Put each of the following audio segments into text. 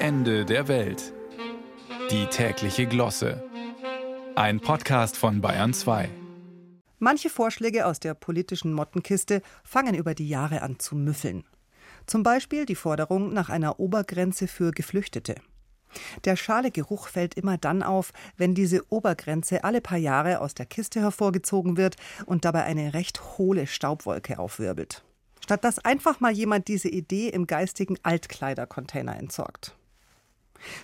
Ende der Welt. Die tägliche Glosse. Ein Podcast von Bayern 2. Manche Vorschläge aus der politischen Mottenkiste fangen über die Jahre an zu müffeln. Zum Beispiel die Forderung nach einer Obergrenze für Geflüchtete. Der schale Geruch fällt immer dann auf, wenn diese Obergrenze alle paar Jahre aus der Kiste hervorgezogen wird und dabei eine recht hohle Staubwolke aufwirbelt. Statt dass einfach mal jemand diese Idee im geistigen Altkleidercontainer entsorgt.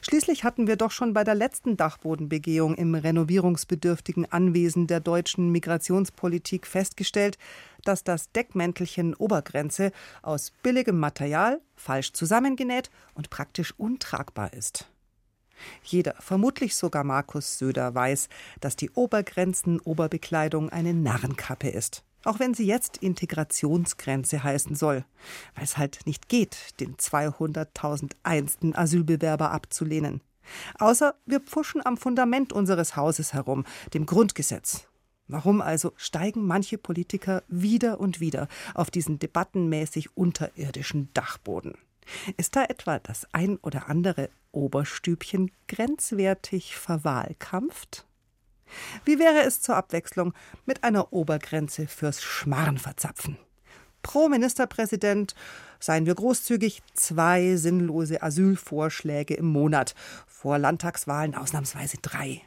Schließlich hatten wir doch schon bei der letzten Dachbodenbegehung im renovierungsbedürftigen Anwesen der deutschen Migrationspolitik festgestellt, dass das Deckmäntelchen Obergrenze aus billigem Material, falsch zusammengenäht und praktisch untragbar ist. Jeder, vermutlich sogar Markus Söder, weiß, dass die Obergrenzen-Oberbekleidung eine Narrenkappe ist. Auch wenn sie jetzt Integrationsgrenze heißen soll, weil es halt nicht geht, den 200.001. Asylbewerber abzulehnen. Außer wir pfuschen am Fundament unseres Hauses herum, dem Grundgesetz. Warum also steigen manche Politiker wieder und wieder auf diesen debattenmäßig unterirdischen Dachboden? Ist da etwa das ein oder andere Oberstübchen grenzwertig verwahlkampft? Wie wäre es zur Abwechslung mit einer Obergrenze fürs Schmarrenverzapfen? Pro Ministerpräsident, seien wir großzügig, zwei sinnlose Asylvorschläge im Monat, vor Landtagswahlen ausnahmsweise drei.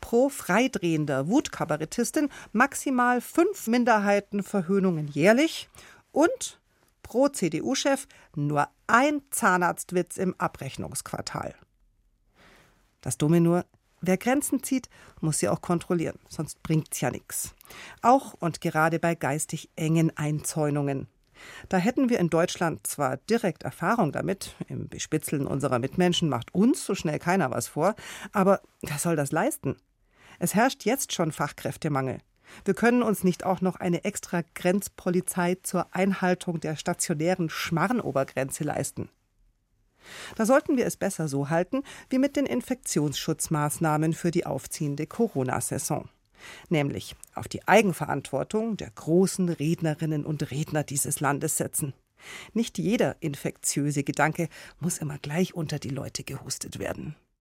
Pro freidrehender Wutkabarettistin maximal fünf Minderheitenverhöhnungen jährlich und pro CDU-Chef nur ein Zahnarztwitz im Abrechnungsquartal. Das nur, Wer Grenzen zieht, muss sie auch kontrollieren, sonst bringt's ja nichts. Auch und gerade bei geistig engen Einzäunungen. Da hätten wir in Deutschland zwar direkt Erfahrung damit, im Bespitzeln unserer Mitmenschen macht uns so schnell keiner was vor, aber wer soll das leisten? Es herrscht jetzt schon Fachkräftemangel. Wir können uns nicht auch noch eine extra Grenzpolizei zur Einhaltung der stationären Schmarrenobergrenze leisten. Da sollten wir es besser so halten wie mit den Infektionsschutzmaßnahmen für die aufziehende Corona-Saison. Nämlich auf die Eigenverantwortung der großen Rednerinnen und Redner dieses Landes setzen. Nicht jeder infektiöse Gedanke muss immer gleich unter die Leute gehustet werden.